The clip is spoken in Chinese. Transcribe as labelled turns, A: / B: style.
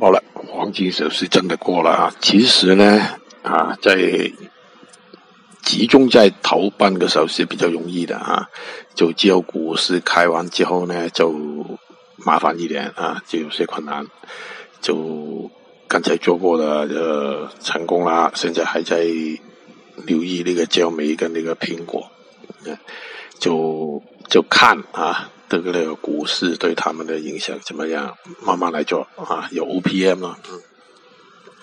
A: 好了，黄金手是真的过了啊。其实呢，啊，在集中在头半个小时比较容易的啊，就只有股市开完之后呢，就麻烦一点啊，就有些困难。就刚才做过的呃成功啦，现在还在留意那个焦煤跟那个苹果，就就看啊。这个那个股市对他们的影响怎么样？慢慢来做啊，有 OPM 了。嗯。